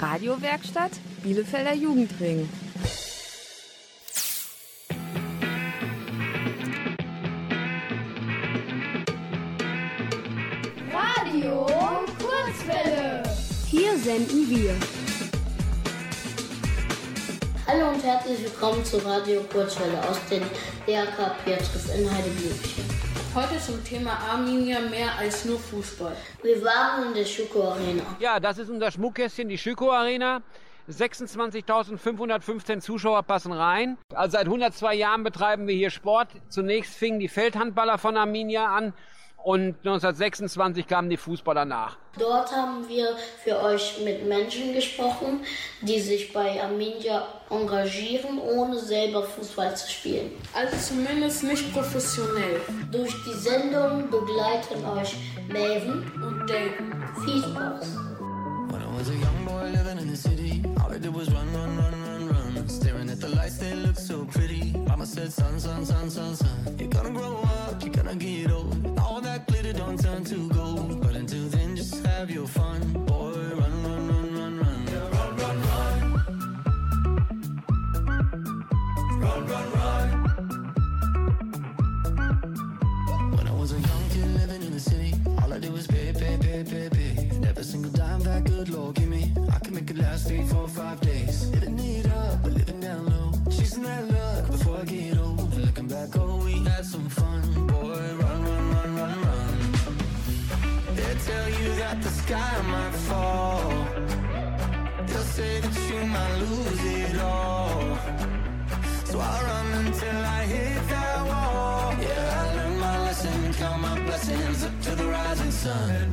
Radiowerkstatt Bielefelder Jugendring. Radio Kurzwelle. Hier senden wir. Hallo und herzlich willkommen zu Radio Kurzwelle aus den DRK Petrus in Heideblümchen. Heute zum Thema Arminia mehr als nur Fußball. Wir waren in der Schuko Arena. Ja, das ist unser Schmuckkästchen, die Schüko Arena. 26.515 Zuschauer passen rein. Also seit 102 Jahren betreiben wir hier Sport. Zunächst fingen die Feldhandballer von Arminia an und 1926 kamen die Fußballer nach. Dort haben wir für euch mit Menschen gesprochen, die sich bei Arminia engagieren, ohne selber Fußball zu spielen. Also zumindest nicht professionell. Durch die Sendung begleiten euch Melvin Und David. viel Spaß. When I was a young boy living in the city, all I did was run, run, run, run, run. Staring at the lights, they look so pretty. Mama said, son, son, son, son, son. You're gonna grow up, you're gonna get old. All that glitter don't turn to gold. But until then, just have your fun. Boy, run, run, run, run, run. Run, run, run. Run, run, run. When I was a young kid living in the city, all I did was pay, pay, pay, pay, pay. Never single dime that good Lord give me. I can make it last three, four, five days. Living it up, but living down low. Chasing that luck before I get old. Looking back, oh, we had some fun. Boy, run, run, run, run, run. They tell you that the sky might fall. They'll say that you might lose it all. So I run until I hit that wall. Yeah, I learned my lesson, count my blessings up to the rising sun.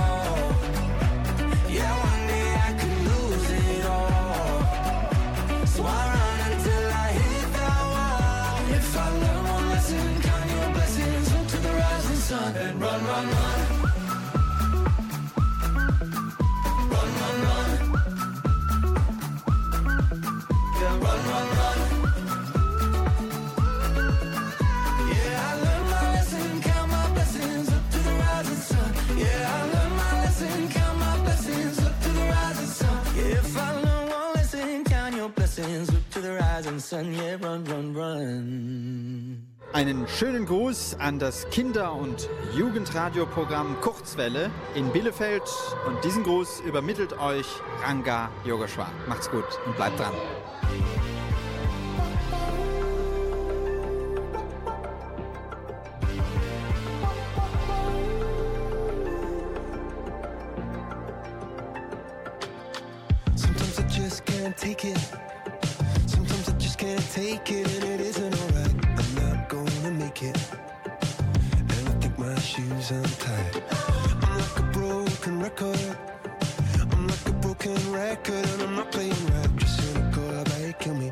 Sun. Yeah, run, run, run. Einen schönen Gruß an das Kinder- und Jugendradioprogramm Kurzwelle in Bielefeld. Und diesen Gruß übermittelt euch Ranga Yogeshwar. Macht's gut und bleibt dran. Sometimes I just can't take it. Take it, and it isn't alright. I'm not gonna make it. And I think my shoes untied. I'm like a broken record. I'm like a broken record, and I'm not playing right. Just cynical, how about you kill me?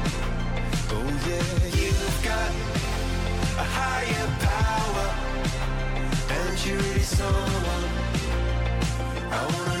Yeah, you've got a higher power, and you're really someone? I wanna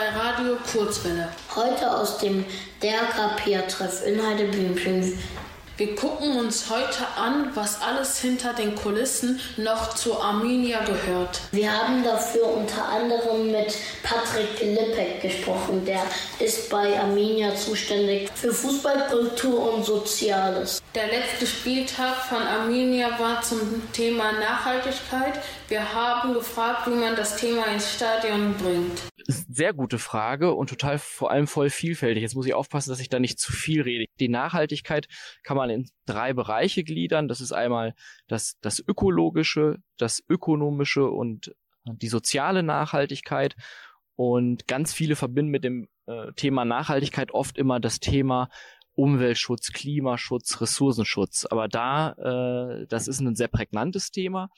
bei Radio Kurzwelle. Heute aus dem DRK-Treff in Heideblümchen. Wir gucken uns heute an, was alles hinter den Kulissen noch zu Arminia gehört. Wir haben dafür unter anderem mit Patrick Lippeck gesprochen. Der ist bei Arminia zuständig für Fußballkultur und Soziales. Der letzte Spieltag von Arminia war zum Thema Nachhaltigkeit. Wir haben gefragt, wie man das Thema ins Stadion bringt. Sehr gute Frage und total vor allem voll vielfältig. Jetzt muss ich aufpassen, dass ich da nicht zu viel rede. Die Nachhaltigkeit kann man in drei Bereiche gliedern. Das ist einmal das, das ökologische, das ökonomische und die soziale Nachhaltigkeit. Und ganz viele verbinden mit dem äh, Thema Nachhaltigkeit oft immer das Thema Umweltschutz, Klimaschutz, Ressourcenschutz. Aber da, äh, das ist ein sehr prägnantes Thema.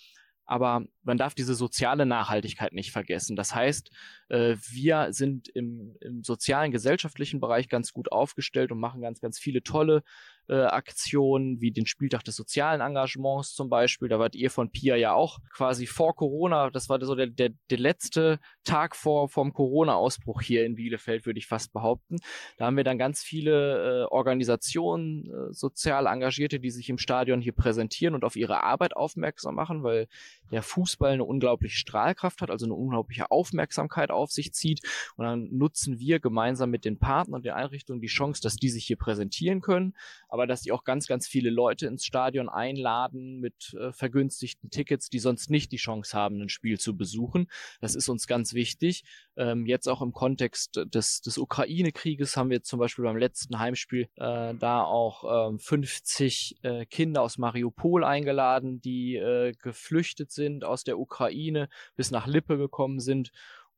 Aber man darf diese soziale Nachhaltigkeit nicht vergessen. Das heißt, äh, wir sind im, im sozialen, gesellschaftlichen Bereich ganz gut aufgestellt und machen ganz, ganz viele tolle äh, Aktionen, wie den Spieltag des sozialen Engagements zum Beispiel. Da wart ihr von Pia ja auch quasi vor Corona. Das war so der, der, der letzte Tag vor vom Corona-Ausbruch hier in Bielefeld, würde ich fast behaupten. Da haben wir dann ganz viele äh, Organisationen, äh, sozial Engagierte, die sich im Stadion hier präsentieren und auf ihre Arbeit aufmerksam machen, weil der Fußball eine unglaubliche Strahlkraft hat, also eine unglaubliche Aufmerksamkeit auf sich zieht. Und dann nutzen wir gemeinsam mit den Partnern und der Einrichtung die Chance, dass die sich hier präsentieren können, aber dass die auch ganz, ganz viele Leute ins Stadion einladen mit äh, vergünstigten Tickets, die sonst nicht die Chance haben, ein Spiel zu besuchen. Das ist uns ganz wichtig. Ähm, jetzt auch im Kontext des, des Ukraine-Krieges haben wir zum Beispiel beim letzten Heimspiel äh, da auch ähm, 50 äh, Kinder aus Mariupol eingeladen, die äh, geflüchtet sind aus der Ukraine bis nach Lippe gekommen sind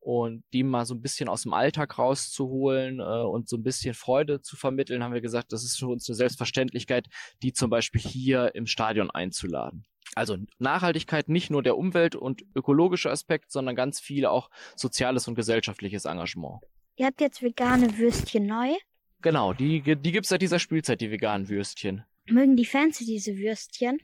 und die mal so ein bisschen aus dem Alltag rauszuholen äh, und so ein bisschen Freude zu vermitteln, haben wir gesagt, das ist für uns eine Selbstverständlichkeit, die zum Beispiel hier im Stadion einzuladen. Also Nachhaltigkeit nicht nur der Umwelt- und ökologische Aspekt, sondern ganz viel auch soziales und gesellschaftliches Engagement. Ihr habt jetzt vegane Würstchen neu. Genau, die, die gibt's seit dieser Spielzeit, die veganen Würstchen. Mögen die Fans diese Würstchen?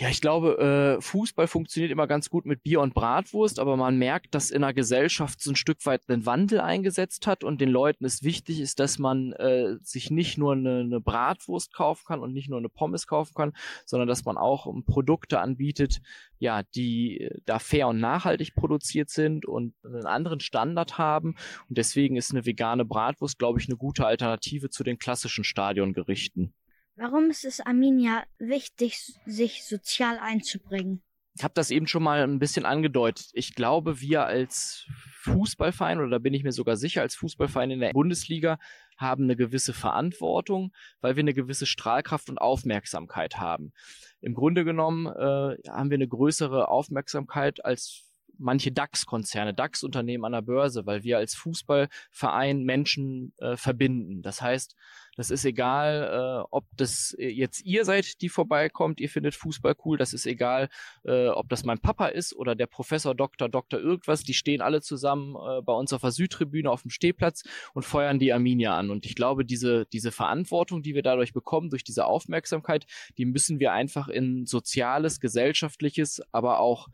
Ja, ich glaube, äh, Fußball funktioniert immer ganz gut mit Bier und Bratwurst, aber man merkt, dass in der Gesellschaft so ein Stück weit ein Wandel eingesetzt hat und den Leuten es wichtig ist, dass man äh, sich nicht nur eine, eine Bratwurst kaufen kann und nicht nur eine Pommes kaufen kann, sondern dass man auch Produkte anbietet, ja, die äh, da fair und nachhaltig produziert sind und einen anderen Standard haben. Und deswegen ist eine vegane Bratwurst, glaube ich, eine gute Alternative zu den klassischen Stadiongerichten. Warum ist es Arminia wichtig, sich sozial einzubringen? Ich habe das eben schon mal ein bisschen angedeutet. Ich glaube, wir als Fußballverein, oder da bin ich mir sogar sicher, als Fußballverein in der Bundesliga haben eine gewisse Verantwortung, weil wir eine gewisse Strahlkraft und Aufmerksamkeit haben. Im Grunde genommen äh, haben wir eine größere Aufmerksamkeit als manche DAX-Konzerne, DAX-Unternehmen an der Börse, weil wir als Fußballverein Menschen äh, verbinden. Das heißt, das ist egal, äh, ob das jetzt ihr seid, die vorbeikommt, ihr findet Fußball cool, das ist egal, äh, ob das mein Papa ist oder der Professor, Doktor, Doktor irgendwas, die stehen alle zusammen äh, bei uns auf der Südtribüne auf dem Stehplatz und feuern die Arminia an. Und ich glaube, diese, diese Verantwortung, die wir dadurch bekommen, durch diese Aufmerksamkeit, die müssen wir einfach in soziales, gesellschaftliches, aber auch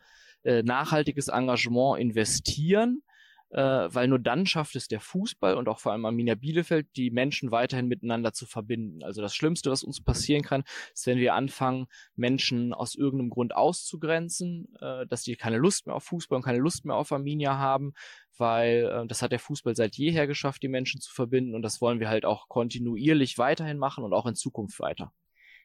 äh, nachhaltiges Engagement investieren, äh, weil nur dann schafft es der Fußball und auch vor allem Arminia Bielefeld, die Menschen weiterhin miteinander zu verbinden. Also das Schlimmste, was uns passieren kann, ist, wenn wir anfangen, Menschen aus irgendeinem Grund auszugrenzen, äh, dass die keine Lust mehr auf Fußball und keine Lust mehr auf Arminia haben, weil äh, das hat der Fußball seit jeher geschafft, die Menschen zu verbinden und das wollen wir halt auch kontinuierlich weiterhin machen und auch in Zukunft weiter.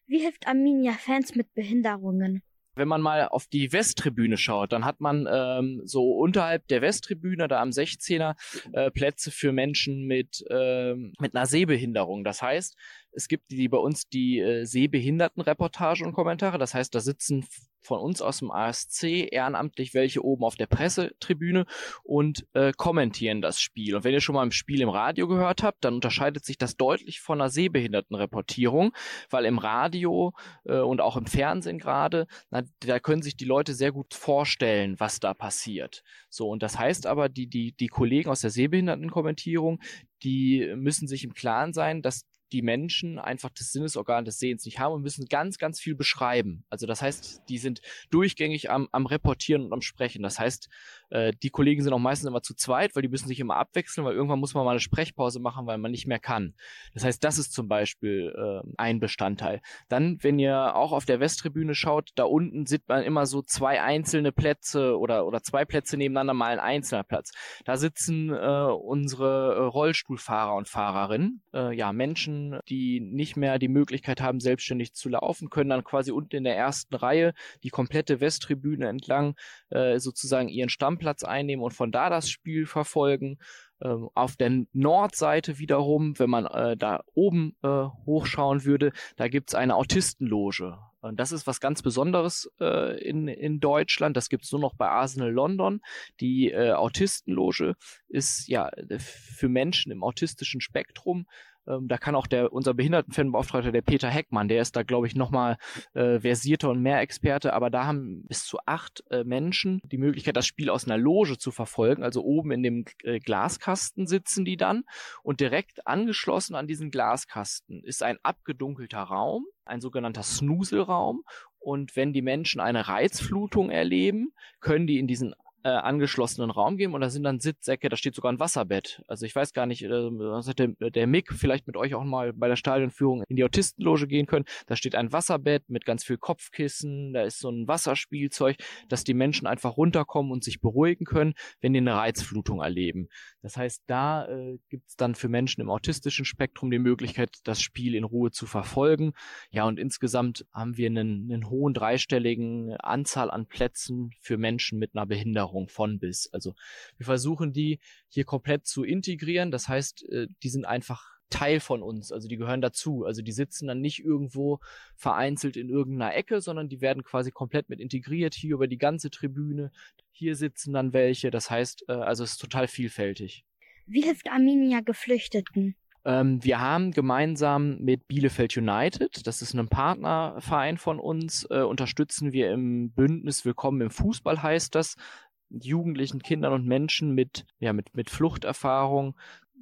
Wie hilft Arminia Fans mit Behinderungen? Wenn man mal auf die Westtribüne schaut, dann hat man ähm, so unterhalb der Westtribüne, da am 16er, äh, Plätze für Menschen mit, ähm, mit einer Sehbehinderung. Das heißt, es gibt die bei uns die äh, Sehbehindertenreportage und Kommentare. Das heißt, da sitzen von uns aus dem ASC ehrenamtlich welche oben auf der Pressetribüne und äh, kommentieren das Spiel. Und wenn ihr schon mal im Spiel im Radio gehört habt, dann unterscheidet sich das deutlich von einer Sehbehindertenreportierung, weil im Radio äh, und auch im Fernsehen gerade, da können sich die Leute sehr gut vorstellen, was da passiert. So, und das heißt aber, die, die, die Kollegen aus der Sehbehindertenkommentierung, die müssen sich im Klaren sein, dass die Menschen einfach das Sinnesorgan des Sehens nicht haben und müssen ganz, ganz viel beschreiben. Also das heißt, die sind durchgängig am, am Reportieren und am Sprechen. Das heißt, äh, die Kollegen sind auch meistens immer zu zweit, weil die müssen sich immer abwechseln, weil irgendwann muss man mal eine Sprechpause machen, weil man nicht mehr kann. Das heißt, das ist zum Beispiel äh, ein Bestandteil. Dann, wenn ihr auch auf der Westtribüne schaut, da unten sieht man immer so zwei einzelne Plätze oder, oder zwei Plätze nebeneinander, mal ein einzelner Platz. Da sitzen äh, unsere äh, Rollstuhlfahrer und Fahrerinnen, äh, ja, Menschen, die nicht mehr die Möglichkeit haben, selbstständig zu laufen, können dann quasi unten in der ersten Reihe die komplette Westtribüne entlang äh, sozusagen ihren Stamm Stammplatz einnehmen und von da das Spiel verfolgen. Ähm, auf der Nordseite wiederum, wenn man äh, da oben äh, hochschauen würde, da gibt's eine Autistenloge. Und das ist was ganz Besonderes äh, in, in Deutschland. Das gibt's nur noch bei Arsenal London. Die äh, Autistenloge ist ja für Menschen im autistischen Spektrum ähm, da kann auch der, unser Behindertenfanbeauftragter, der Peter Heckmann, der ist da, glaube ich, nochmal äh, versierter und mehr Experte, aber da haben bis zu acht äh, Menschen die Möglichkeit, das Spiel aus einer Loge zu verfolgen. Also oben in dem äh, Glaskasten sitzen die dann und direkt angeschlossen an diesen Glaskasten ist ein abgedunkelter Raum, ein sogenannter Snuselraum. Und wenn die Menschen eine Reizflutung erleben, können die in diesen äh, angeschlossenen Raum gehen und da sind dann Sitzsäcke, da steht sogar ein Wasserbett. Also ich weiß gar nicht, äh, der, der Mick vielleicht mit euch auch mal bei der Stadionführung in die Autistenloge gehen können. Da steht ein Wasserbett mit ganz viel Kopfkissen, da ist so ein Wasserspielzeug, dass die Menschen einfach runterkommen und sich beruhigen können, wenn die eine Reizflutung erleben. Das heißt, da äh, gibt es dann für Menschen im autistischen Spektrum die Möglichkeit, das Spiel in Ruhe zu verfolgen. Ja, und insgesamt haben wir einen, einen hohen dreistelligen Anzahl an Plätzen für Menschen mit einer Behinderung von bis. Also wir versuchen die hier komplett zu integrieren. Das heißt, äh, die sind einfach Teil von uns, also die gehören dazu. Also die sitzen dann nicht irgendwo vereinzelt in irgendeiner Ecke, sondern die werden quasi komplett mit integriert hier über die ganze Tribüne. Hier sitzen dann welche. Das heißt, äh, also es ist total vielfältig. Wie hilft Arminia Geflüchteten? Ähm, wir haben gemeinsam mit Bielefeld United, das ist ein Partnerverein von uns, äh, unterstützen wir im Bündnis Willkommen im Fußball heißt das, Jugendlichen, Kindern und Menschen mit, ja, mit, mit Fluchterfahrung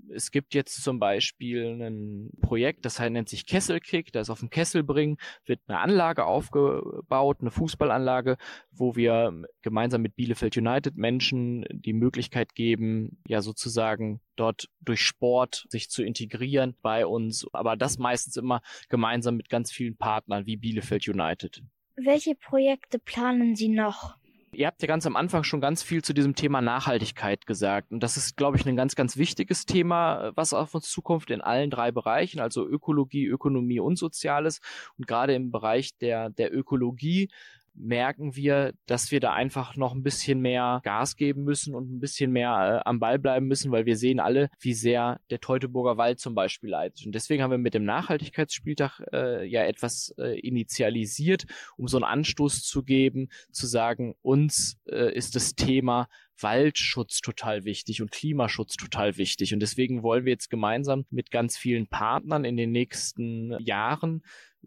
es gibt jetzt zum Beispiel ein Projekt, das nennt sich Kesselkick, ist auf dem Kesselbring, wird eine Anlage aufgebaut, eine Fußballanlage, wo wir gemeinsam mit Bielefeld United Menschen die Möglichkeit geben, ja sozusagen dort durch Sport sich zu integrieren bei uns, aber das meistens immer gemeinsam mit ganz vielen Partnern wie Bielefeld United. Welche Projekte planen Sie noch? Ihr habt ja ganz am Anfang schon ganz viel zu diesem Thema Nachhaltigkeit gesagt. Und das ist, glaube ich, ein ganz, ganz wichtiges Thema, was auf uns zukommt in allen drei Bereichen, also Ökologie, Ökonomie und Soziales. Und gerade im Bereich der, der Ökologie merken wir, dass wir da einfach noch ein bisschen mehr Gas geben müssen und ein bisschen mehr äh, am Ball bleiben müssen, weil wir sehen alle, wie sehr der Teutoburger Wald zum Beispiel leidet. Und deswegen haben wir mit dem Nachhaltigkeitsspieltag äh, ja etwas äh, initialisiert, um so einen Anstoß zu geben, zu sagen, uns äh, ist das Thema Waldschutz total wichtig und Klimaschutz total wichtig. Und deswegen wollen wir jetzt gemeinsam mit ganz vielen Partnern in den nächsten Jahren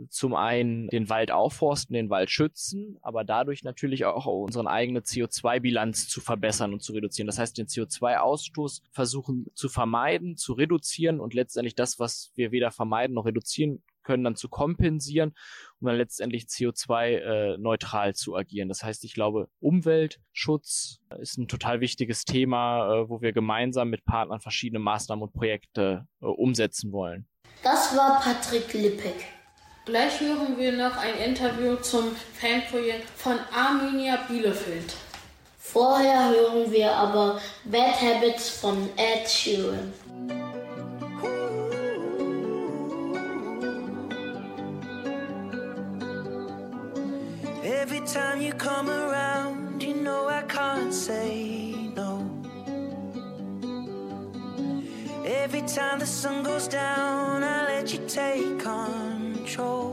zum einen den Wald aufforsten, den Wald schützen, aber dadurch natürlich auch unsere eigene CO2-Bilanz zu verbessern und zu reduzieren. Das heißt, den CO2-Ausstoß versuchen zu vermeiden, zu reduzieren und letztendlich das, was wir weder vermeiden noch reduzieren können, dann zu kompensieren, um dann letztendlich CO2-neutral äh, zu agieren. Das heißt, ich glaube, Umweltschutz ist ein total wichtiges Thema, äh, wo wir gemeinsam mit Partnern verschiedene Maßnahmen und Projekte äh, umsetzen wollen. Das war Patrick Lippeck. Gleich hören wir noch ein Interview zum Fanprojekt von Arminia Bielefeld. Vorher hören wir aber Bad Habits von Ed Sheeran. Every time you come around, you know I can't say no. Every time the sun goes down, I let you take on control.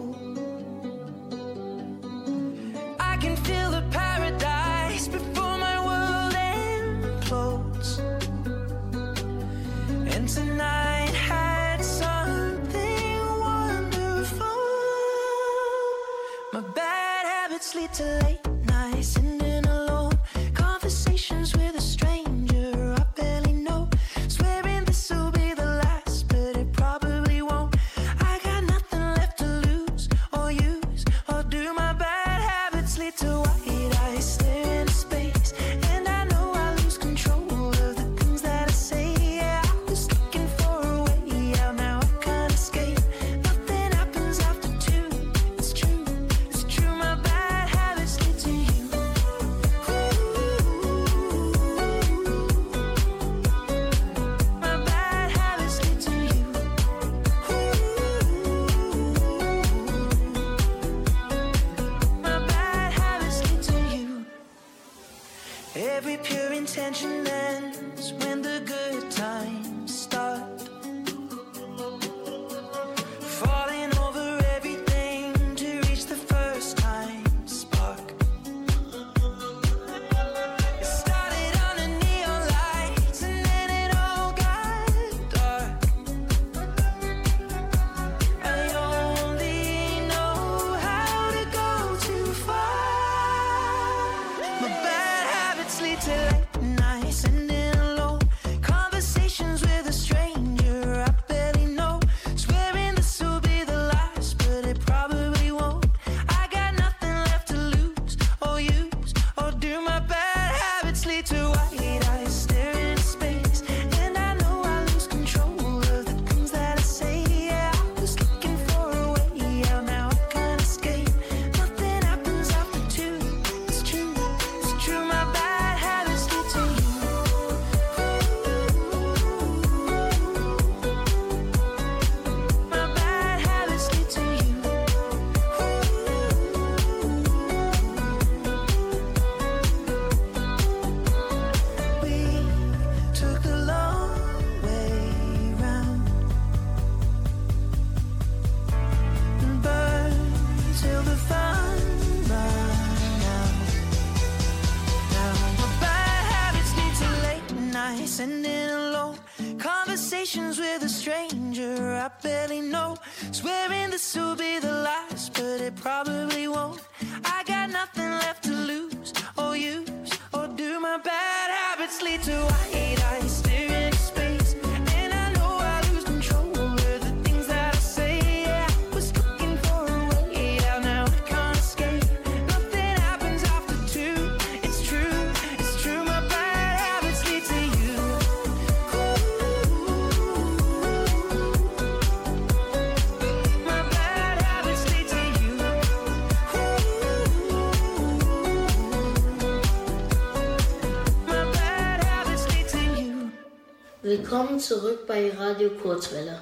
Willkommen zurück bei Radio Kurzwelle.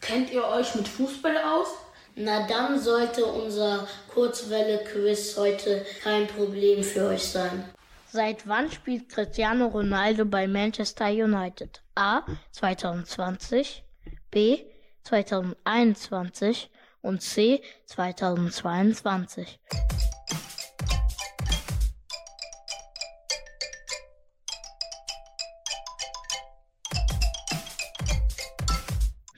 Kennt ihr euch mit Fußball aus? Na dann sollte unser Kurzwelle-Quiz heute kein Problem für euch sein. Seit wann spielt Cristiano Ronaldo bei Manchester United? A. 2020, B. 2021 und C. 2022.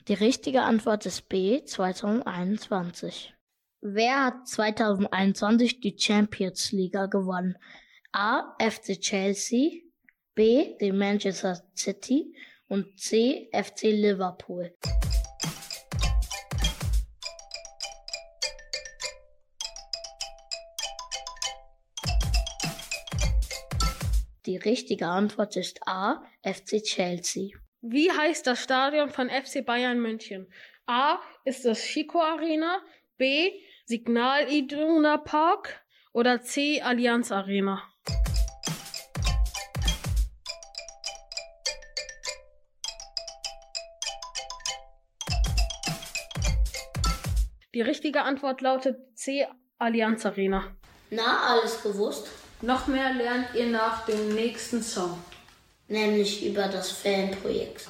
Die richtige Antwort ist B 2021. Wer hat 2021 die Champions League gewonnen? A. FC Chelsea, B. die Manchester City und C. FC Liverpool. Die richtige Antwort ist A. FC Chelsea. Wie heißt das Stadion von FC Bayern München? A. Ist es Chico Arena? B. Signal Iduna Park? Oder C. Allianz Arena? Die richtige Antwort lautet C. Allianz Arena. Na, alles gewusst? Noch mehr lernt ihr nach dem nächsten Song. Nämlich über das Fanprojekt.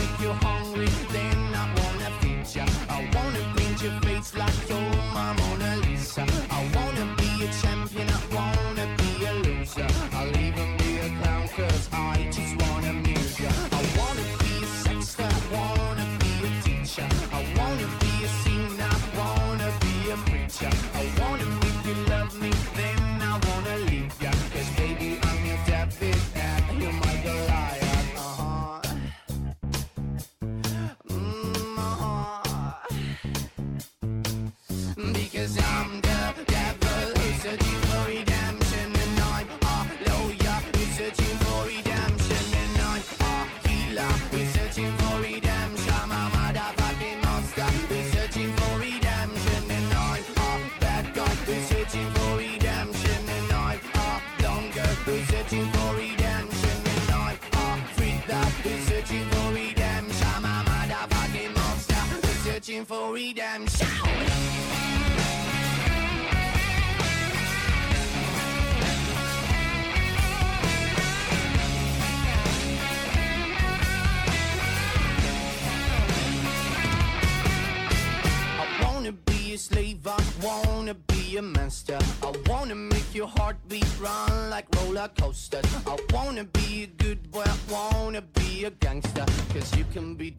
make you hungry, then I wanna feed ya. I wanna paint your face like you're my Mona Lisa.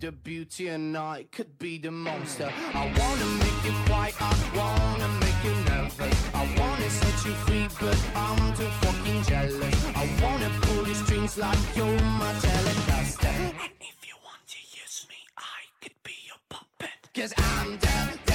The beauty and I could be the monster. I wanna make you quiet, I wanna make you nervous. I wanna set you free, but I'm too fucking jealous. I wanna pull your strings like you're my telecaster. And if you want to use me, I could be your puppet. Cause I'm the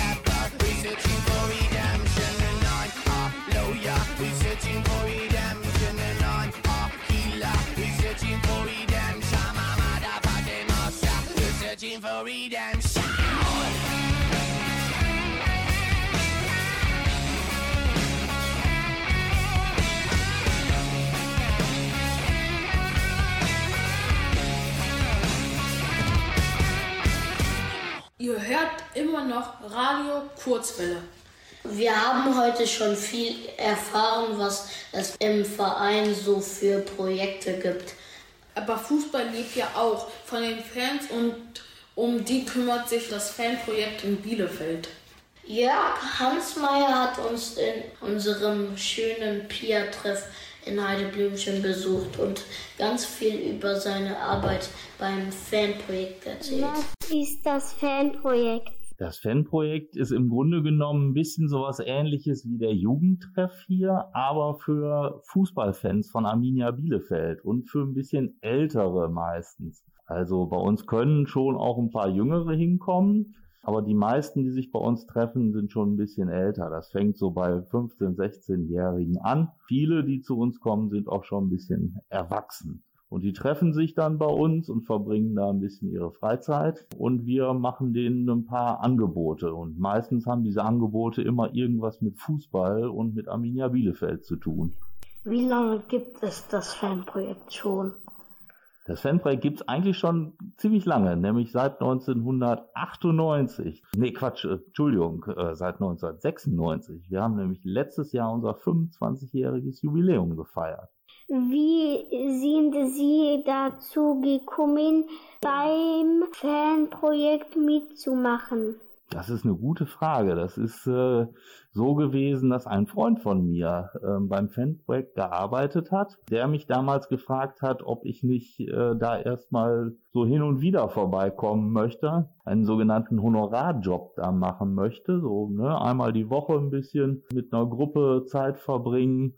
immer noch Radio Kurzwelle. Wir haben heute schon viel erfahren, was es im Verein so für Projekte gibt. Aber Fußball lebt ja auch von den Fans und um die kümmert sich das Fanprojekt in Bielefeld. Jörg Hansmeier hat uns in unserem schönen Pia-Treff in Heideblümchen besucht und ganz viel über seine Arbeit beim Fanprojekt erzählt. Was ist das Fanprojekt? Das Fanprojekt ist im Grunde genommen ein bisschen sowas ähnliches wie der Jugendtreff hier, aber für Fußballfans von Arminia Bielefeld und für ein bisschen ältere meistens. Also bei uns können schon auch ein paar Jüngere hinkommen, aber die meisten, die sich bei uns treffen, sind schon ein bisschen älter. Das fängt so bei 15, 16-Jährigen an. Viele, die zu uns kommen, sind auch schon ein bisschen erwachsen. Und die treffen sich dann bei uns und verbringen da ein bisschen ihre Freizeit. Und wir machen denen ein paar Angebote. Und meistens haben diese Angebote immer irgendwas mit Fußball und mit Arminia Bielefeld zu tun. Wie lange gibt es das Fanprojekt schon? Das Fanprojekt gibt es eigentlich schon ziemlich lange, nämlich seit 1998. Nee, Quatsch, äh, Entschuldigung, äh, seit 1996. Wir haben nämlich letztes Jahr unser 25-jähriges Jubiläum gefeiert. Wie sind Sie dazu gekommen, beim Fanprojekt mitzumachen? Das ist eine gute Frage. Das ist äh, so gewesen, dass ein Freund von mir äh, beim Fanprojekt gearbeitet hat, der mich damals gefragt hat, ob ich nicht äh, da erstmal so hin und wieder vorbeikommen möchte, einen sogenannten Honorarjob da machen möchte, so ne, einmal die Woche ein bisschen mit einer Gruppe Zeit verbringen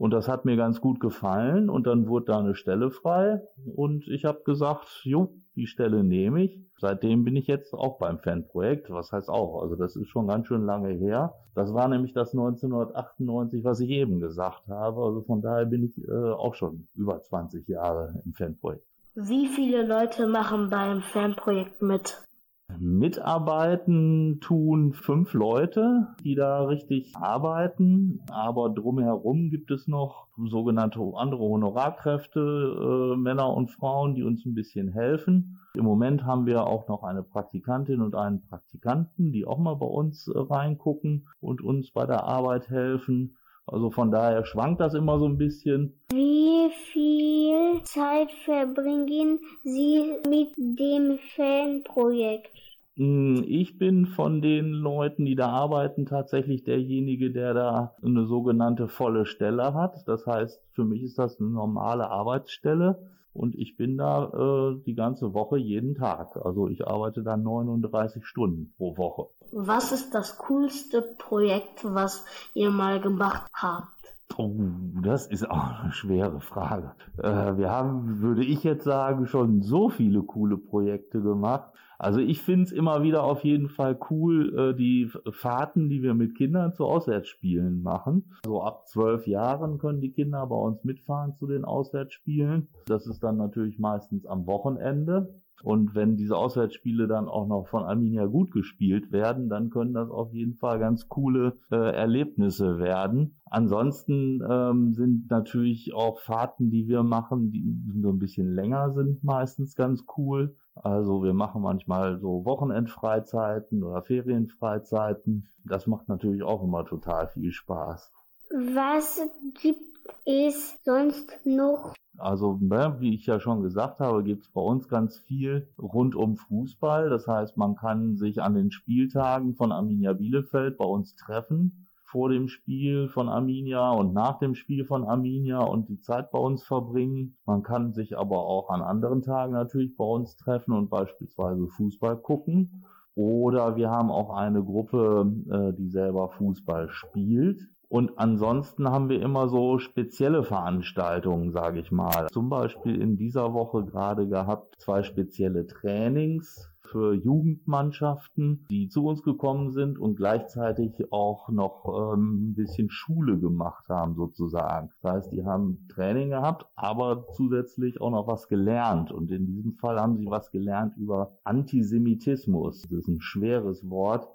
und das hat mir ganz gut gefallen und dann wurde da eine Stelle frei und ich habe gesagt, jo, die Stelle nehme ich. Seitdem bin ich jetzt auch beim Fanprojekt. Was heißt auch? Also das ist schon ganz schön lange her. Das war nämlich das 1998, was ich eben gesagt habe. Also von daher bin ich äh, auch schon über 20 Jahre im Fanprojekt. Wie viele Leute machen beim Fanprojekt mit? Mitarbeiten tun fünf Leute, die da richtig arbeiten, aber drumherum gibt es noch sogenannte andere Honorarkräfte, äh, Männer und Frauen, die uns ein bisschen helfen. Im Moment haben wir auch noch eine Praktikantin und einen Praktikanten, die auch mal bei uns äh, reingucken und uns bei der Arbeit helfen. Also von daher schwankt das immer so ein bisschen. Wie viel Zeit verbringen Sie mit dem Fanprojekt? Hm, ich bin von den Leuten, die da arbeiten, tatsächlich derjenige, der da eine sogenannte volle Stelle hat. Das heißt, für mich ist das eine normale Arbeitsstelle und ich bin da äh, die ganze Woche jeden Tag. Also ich arbeite da 39 Stunden pro Woche. Was ist das coolste Projekt, was ihr mal gemacht habt? Oh, das ist auch eine schwere Frage. Äh, wir haben, würde ich jetzt sagen, schon so viele coole Projekte gemacht. Also ich finde es immer wieder auf jeden Fall cool, äh, die Fahrten, die wir mit Kindern zu Auswärtsspielen machen. So ab zwölf Jahren können die Kinder bei uns mitfahren zu den Auswärtsspielen. Das ist dann natürlich meistens am Wochenende. Und wenn diese Auswärtsspiele dann auch noch von Arminia gut gespielt werden, dann können das auf jeden Fall ganz coole äh, Erlebnisse werden. Ansonsten ähm, sind natürlich auch Fahrten, die wir machen, die so ein bisschen länger sind, meistens ganz cool. Also wir machen manchmal so Wochenendfreizeiten oder Ferienfreizeiten. Das macht natürlich auch immer total viel Spaß. Was gibt es sonst noch? Also, ne, wie ich ja schon gesagt habe, gibt es bei uns ganz viel rund um Fußball. Das heißt, man kann sich an den Spieltagen von Arminia Bielefeld bei uns treffen vor dem Spiel von Arminia und nach dem Spiel von Arminia und die Zeit bei uns verbringen. Man kann sich aber auch an anderen Tagen natürlich bei uns treffen und beispielsweise Fußball gucken. Oder wir haben auch eine Gruppe, äh, die selber Fußball spielt. Und ansonsten haben wir immer so spezielle Veranstaltungen, sage ich mal. Zum Beispiel in dieser Woche gerade gehabt zwei spezielle Trainings für Jugendmannschaften, die zu uns gekommen sind und gleichzeitig auch noch ähm, ein bisschen Schule gemacht haben sozusagen. Das heißt, die haben Training gehabt, aber zusätzlich auch noch was gelernt. Und in diesem Fall haben sie was gelernt über Antisemitismus. Das ist ein schweres Wort.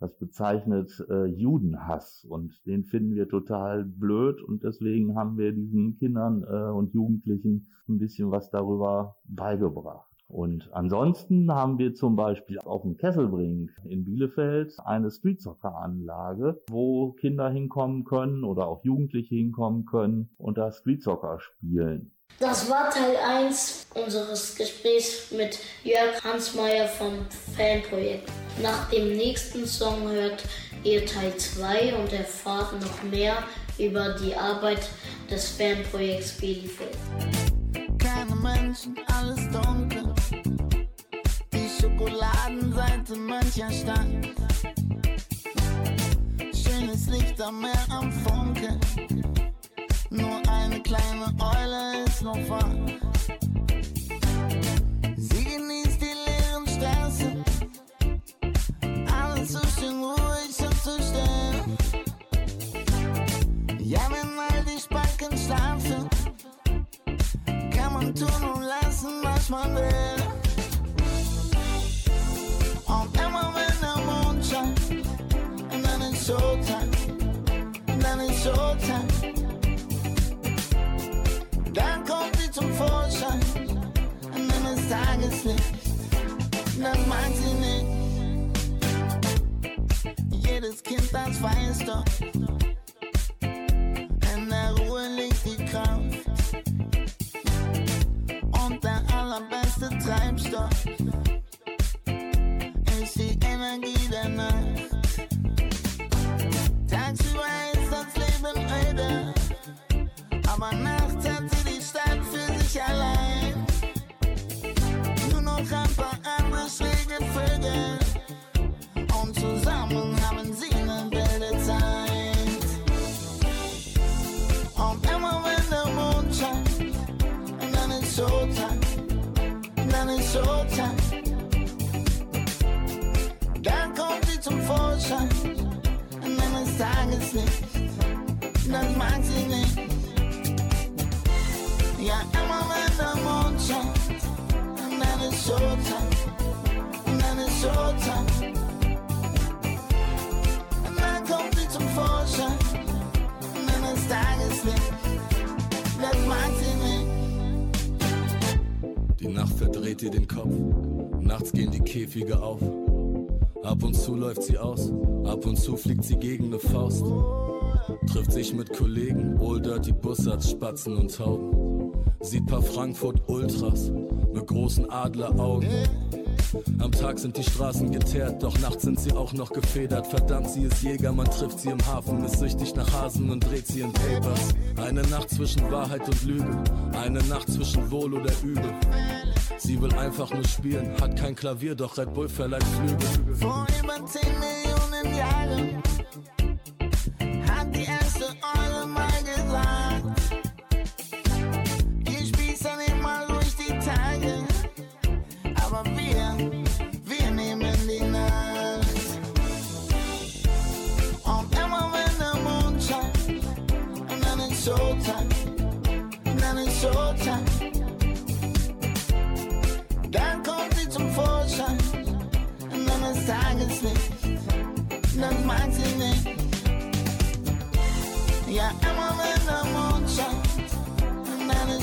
Das bezeichnet äh, Judenhass und den finden wir total blöd und deswegen haben wir diesen Kindern äh, und Jugendlichen ein bisschen was darüber beigebracht. Und ansonsten haben wir zum Beispiel auf dem Kesselbrink in Bielefeld eine Streetsoccer-Anlage, wo Kinder hinkommen können oder auch Jugendliche hinkommen können und da Streetsoccer spielen. Das war Teil 1 unseres Gesprächs mit Jörg Hansmeier vom Fanprojekt. Nach dem nächsten Song hört ihr Teil 2 und erfahrt noch mehr über die Arbeit des Fanprojekts Bielefeld. Keine Menschen, alles dunkel. Schokoladenseite mancher Stadt. Schönes Licht am Meer am Funkeln. Nur eine kleine Eule ist noch wach. Tageslicht. Das mag sie nicht. Jedes Kind, das weiß doch. In der Ruhe liegt die Kraft. Und der allerbeste Treibstoff ist die Energie der Nacht. Tagsüber ist das Leben öde, aber nachts hat sie die Stadt für sich allein. Verdreht ihr den Kopf, nachts gehen die Käfige auf. Ab und zu läuft sie aus, ab und zu fliegt sie gegen eine Faust. Trifft sich mit Kollegen, Old Dirty Bussards, Spatzen und Tauben. Sieht paar Frankfurt Ultras mit großen Adleraugen. Am Tag sind die Straßen geteert, doch nachts sind sie auch noch gefedert. Verdammt, sie ist Jäger, man trifft sie im Hafen, ist süchtig nach Hasen und dreht sie in Papers. Eine Nacht zwischen Wahrheit und Lüge, eine Nacht zwischen Wohl oder Übel. Sie will einfach nur spielen, hat kein Klavier, doch Red Bull verleiht Flügel. Vor über 10 Millionen Jahren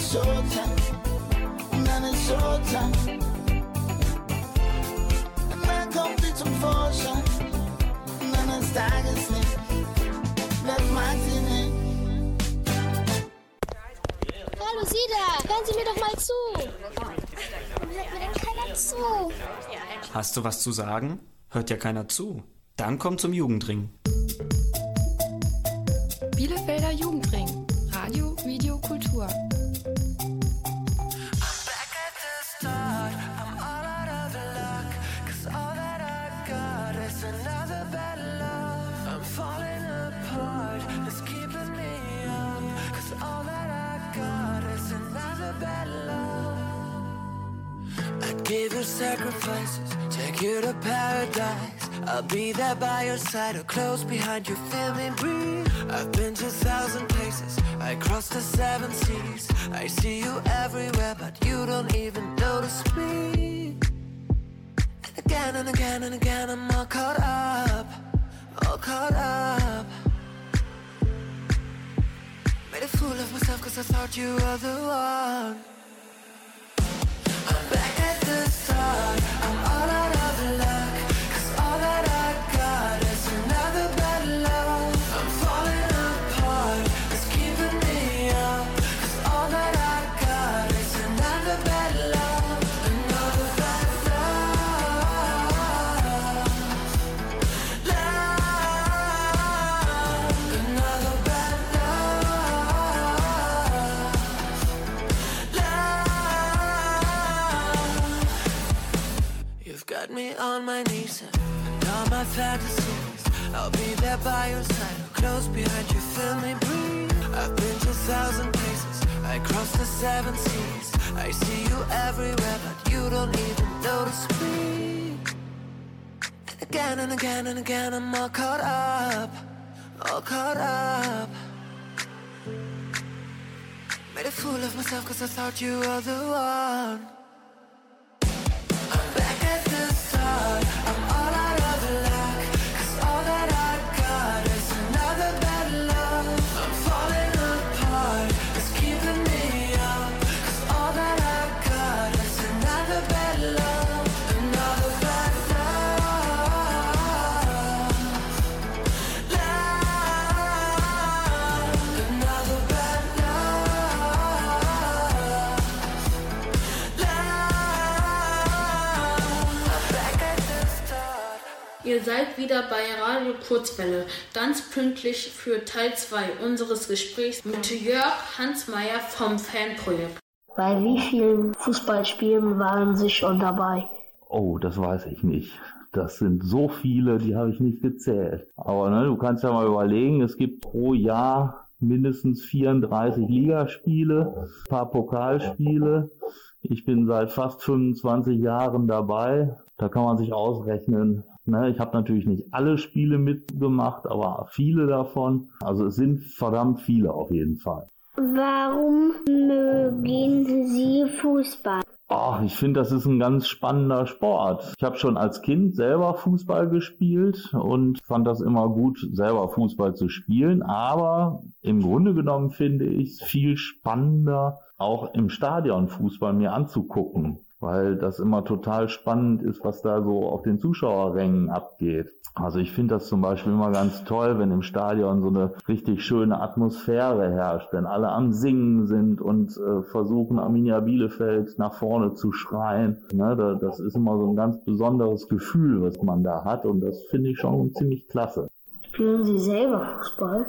Showtime. Und dann kommt sie zum Vorschein dann ist Tageslicht. Das mag sie nicht. Hallo Sie da, hören Sie mir doch mal zu. Hört mir denn keiner zu? Hast du was zu sagen? Hört ja keiner zu. Dann komm zum Jugendring. Give sacrifices, take you to paradise. I'll be there by your side or close behind you, feel me breathe. I've been to thousand places, I crossed the seven seas. I see you everywhere, but you don't even notice me. And again and again and again, I'm all caught up, all caught up. Made a fool of myself cause I thought you were the one. My fantasies. I'll be there by your side, close behind you, feel me breathe. I've been to thousand places, I crossed the seven seas. I see you everywhere, but you don't even notice me. Again and again and again, I'm all caught up, all caught up. Made a fool of myself cause I thought you were the one. Seid wieder bei Radio Kurzwelle, ganz pünktlich für Teil 2 unseres Gesprächs mit Jörg Hansmeier vom Fanprojekt. Bei wie vielen Fußballspielen waren Sie schon dabei? Oh, das weiß ich nicht. Das sind so viele, die habe ich nicht gezählt. Aber ne, du kannst ja mal überlegen, es gibt pro Jahr mindestens 34 Ligaspiele, ein paar Pokalspiele. Ich bin seit fast 25 Jahren dabei. Da kann man sich ausrechnen. Ne, ich habe natürlich nicht alle Spiele mitgemacht, aber viele davon. Also es sind verdammt viele auf jeden Fall. Warum mögen Sie Fußball? Ach, ich finde, das ist ein ganz spannender Sport. Ich habe schon als Kind selber Fußball gespielt und fand das immer gut, selber Fußball zu spielen. Aber im Grunde genommen finde ich es viel spannender, auch im Stadion Fußball mir anzugucken weil das immer total spannend ist, was da so auf den Zuschauerrängen abgeht. Also ich finde das zum Beispiel immer ganz toll, wenn im Stadion so eine richtig schöne Atmosphäre herrscht, wenn alle am Singen sind und äh, versuchen, Arminia Bielefeld nach vorne zu schreien. Ne, da, das ist immer so ein ganz besonderes Gefühl, was man da hat und das finde ich schon ziemlich klasse. Spielen Sie selber Fußball?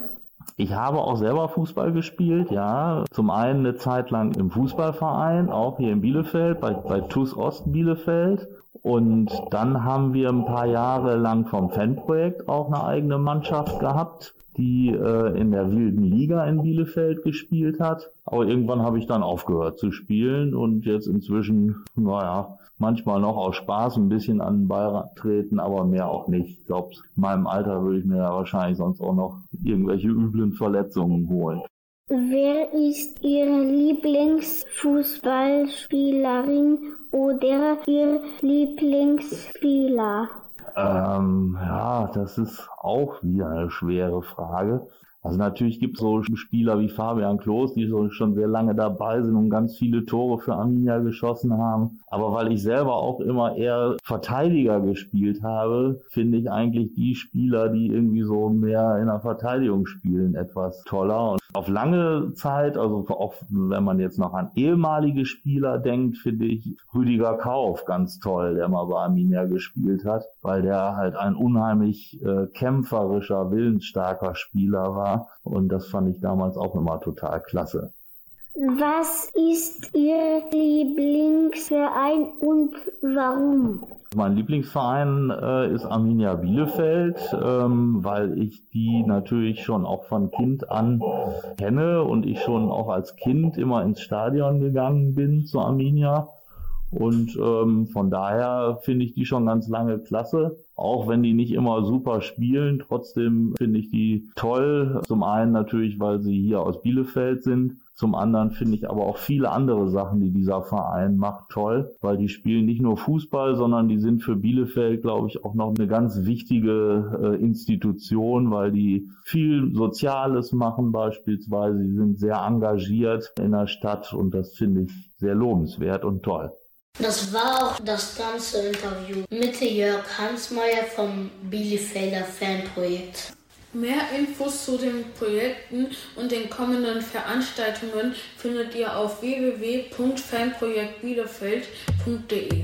Ich habe auch selber Fußball gespielt, ja. Zum einen eine Zeit lang im Fußballverein, auch hier in Bielefeld, bei, bei TuS Ost Bielefeld. Und dann haben wir ein paar Jahre lang vom Fanprojekt auch eine eigene Mannschaft gehabt, die äh, in der wilden Liga in Bielefeld gespielt hat. Aber irgendwann habe ich dann aufgehört zu spielen und jetzt inzwischen, naja, manchmal noch aus Spaß ein bisschen an den Ball treten, aber mehr auch nicht. Ich glaube, in meinem Alter würde ich mir ja wahrscheinlich sonst auch noch irgendwelche üblen Verletzungen holen. Wer ist Ihre Lieblingsfußballspielerin oder Ihr Lieblingsspieler? Ähm, ja, das ist auch wieder eine schwere Frage. Also natürlich gibt es so Spieler wie Fabian Klos, die so schon sehr lange dabei sind und ganz viele Tore für Arminia geschossen haben. Aber weil ich selber auch immer eher Verteidiger gespielt habe, finde ich eigentlich die Spieler, die irgendwie so mehr in der Verteidigung spielen, etwas toller. Und auf lange Zeit, also auch wenn man jetzt noch an ehemalige Spieler denkt, finde ich Rüdiger Kauf ganz toll, der mal bei Arminia gespielt hat, weil der halt ein unheimlich äh, kämpferischer, willensstarker Spieler war und das fand ich damals auch immer total klasse. Was ist Ihr Lieblingsverein und warum? Mein Lieblingsverein äh, ist Arminia Bielefeld, ähm, weil ich die natürlich schon auch von Kind an kenne und ich schon auch als Kind immer ins Stadion gegangen bin zu Arminia. Und ähm, von daher finde ich die schon ganz lange klasse. Auch wenn die nicht immer super spielen, trotzdem finde ich die toll. Zum einen natürlich, weil sie hier aus Bielefeld sind. Zum anderen finde ich aber auch viele andere Sachen, die dieser Verein macht, toll, weil die spielen nicht nur Fußball, sondern die sind für Bielefeld, glaube ich, auch noch eine ganz wichtige äh, Institution, weil die viel Soziales machen beispielsweise. Sie sind sehr engagiert in der Stadt und das finde ich sehr lobenswert und toll. Das war auch das ganze Interview mit Jörg Hansmeier vom Bielefelder Fanprojekt. Mehr Infos zu den Projekten und den kommenden Veranstaltungen findet ihr auf www.fanprojektbielefeld.de.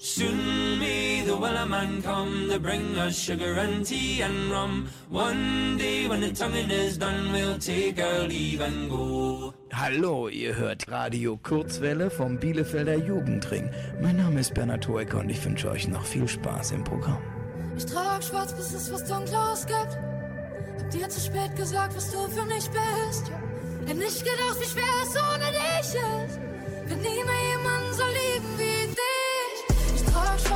Soon may the wellerman come to bring us sugar and tea and rum. One day when the tonguing is done, we'll take our leave and go. Hallo, ihr hört Radio Kurzwelle vom Bielefelder Jugendring. Mein Name ist Bernhard Hoeker und ich wünsche euch noch viel Spaß im Programm. Ich trag schwarz, bis es was Dunkles gibt. Hab dir zu spät gesagt, was du für mich bist. Hätte nicht gedacht, wie schwer es ohne dich ist. Wird nie mehr jemanden so lieben wie dich.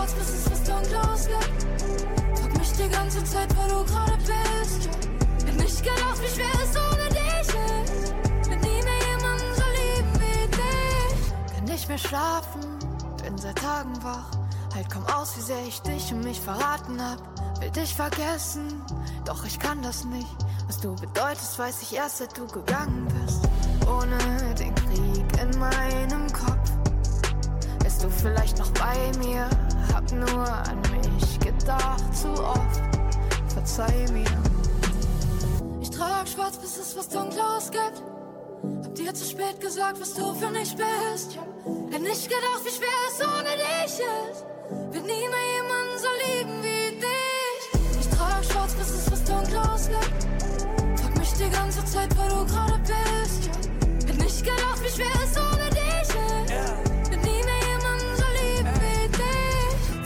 Schwarz, bis es was Dunkles gibt. Frag mich die ganze Zeit, wo du gerade bist. Hätte nicht gedacht, wie schwer es ohne dich ist. Wird nie mehr jemanden so lieben wie dich. Kann nicht mehr schlafen, bin seit Tagen wach. Halt komm aus, wie sehr ich dich und mich verraten hab. Will dich vergessen, doch ich kann das nicht. Was du bedeutest, weiß ich erst, seit du gegangen bist. Ohne den Krieg in meinem Kopf. Bist du vielleicht noch bei mir? Hab nur an mich gedacht, zu oft. Verzeih mir. Ich trag schwarz, bis es was Dunkles gibt. Hab dir zu spät gesagt, was du für mich bist. Hätte nicht gedacht, wie schwer es ohne dich ist. Wird nie mehr jemanden so lieben wie dich. Ich trag schwarz, bis es was Dunkles gibt. Frag mich die ganze Zeit, wo du gerade bist. Hätte nicht gedacht, wie schwer es ohne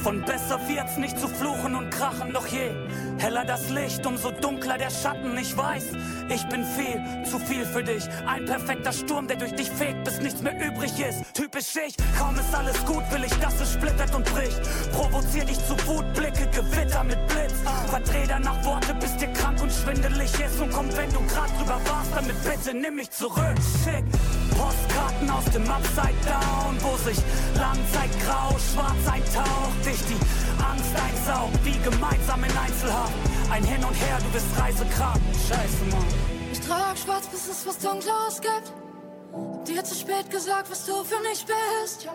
Von besser wird's nicht zu fluchen und krachen, doch je heller das Licht, umso dunkler der Schatten. Ich weiß, ich bin viel, zu viel für dich. Ein perfekter Sturm, der durch dich fegt, bis nichts mehr übrig ist. Typisch ich, kaum ist alles gut, will ich, dass es splittert und bricht. Provozier dich zu Wut, Blicke, Gewitter mit Blitz. Verdreh danach Worte, bis dir krank und schwindelig ist. Und komm, wenn du grad drüber warst, damit bitte nimm mich zurück. Schick Postkarten aus dem Upside Down, wo sich Langzeit grau, schwarz eintaucht. Dich die Angst einsaugt, wie gemeinsam in Einzelhaft. Ein Hin und Her, du bist Reisekram. Scheiße, Mann. Ich trag schwarz, bis es was Dunkles gibt. Hab dir zu spät gesagt, was du für mich bist.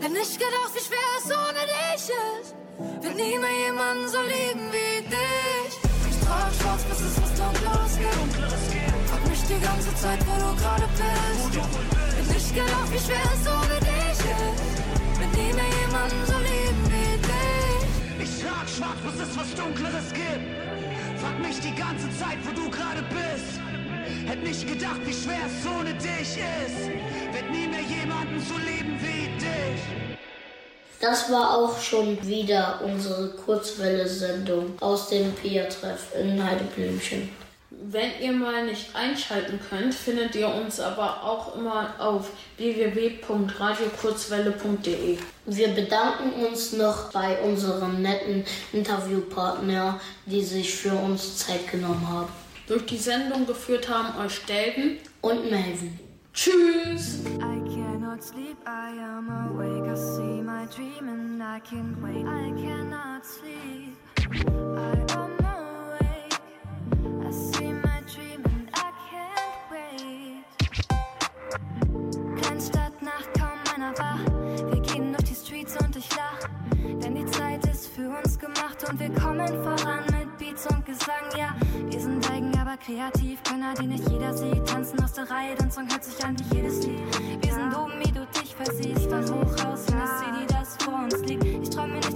Hätte nicht gedacht, wie schwer es ohne dich ist. Wird nie mehr jemanden so lieben wie dich. Ich trag schwarz, bis es was Dunkles gibt. Die ganze Zeit, wo du gerade bist. Hätte nicht gedacht, wie schwer es ohne dich ist. Wird nie mehr jemanden so lieben wie dich. Ich trag schwarz, bis es was Dunkleres gibt. Frag mich die ganze Zeit, wo du gerade bist. Hätt nicht gedacht, wie schwer es ohne dich ist. Wird nie mehr jemanden so lieben wie dich. Das war auch schon wieder unsere Kurzwelle-Sendung aus dem Pia-Treff in Heideblümchen. Wenn ihr mal nicht einschalten könnt, findet ihr uns aber auch immer auf www.radiokurzwelle.de. Wir bedanken uns noch bei unserem netten Interviewpartner, die sich für uns Zeit genommen haben. Durch die Sendung geführt haben euch Stelben und Melvin. Tschüss! I cannot sleep, I am awake. I see my dream and I can't wait. I cannot sleep. I am awake. I see und wir kommen voran mit Beats und Gesang. Ja, wir sind eigen, aber kreativ. Könner, die nicht jeder sieht. Tanzen aus der Reihe, dein Song hört sich an wie jedes Lied. Wir sind oben, wie du dich versiehst. Von hoch raus, in das City, das vor uns liegt. Ich träume nicht,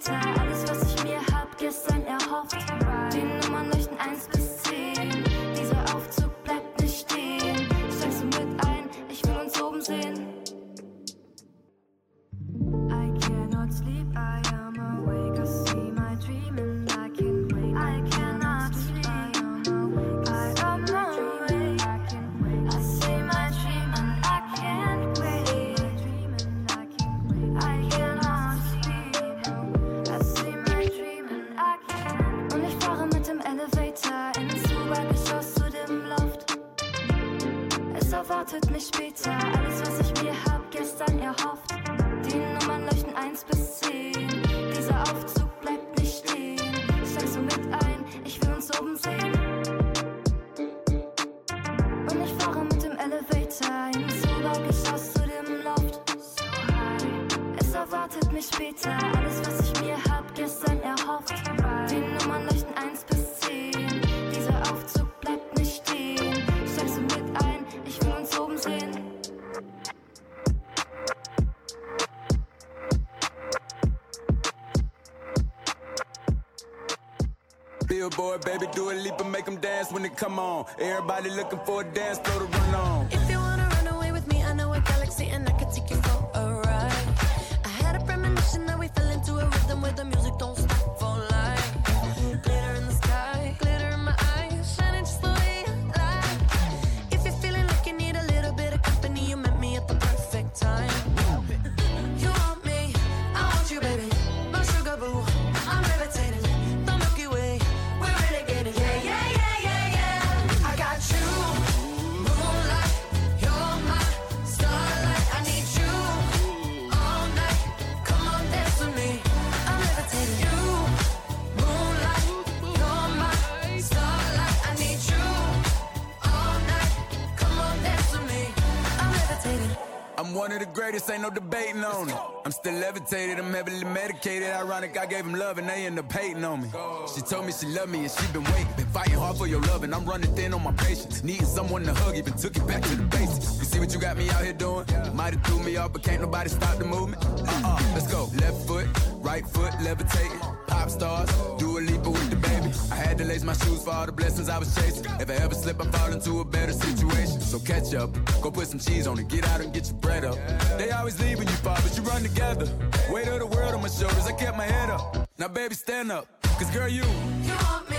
time. baby, do a leap and make them dance when they come on. Everybody looking for a dance floor to run on. greatest, ain't no debating on it. I'm still levitated, I'm heavily medicated. Ironic, I gave him love and they end up hating on me. She told me she loved me and she been waiting. Been fighting hard for your love and I'm running thin on my patience. Needing someone to hug, even took it back to the basics. You see what you got me out here doing? Might have threw me off, but can't nobody stop the movement. Uh-uh, let's go. Left foot, right foot, levitating. Pop stars, do a leaper with the baby. I had to lace my shoes for all the blessings I was chasing. If I ever slip, I fall into a Better situation. So catch up, go put some cheese on it, get out and get your bread up. They always leave when you fall, but you run together. Weight of the world on my shoulders, I kept my head up. Now, baby, stand up, cause girl, you. You want me?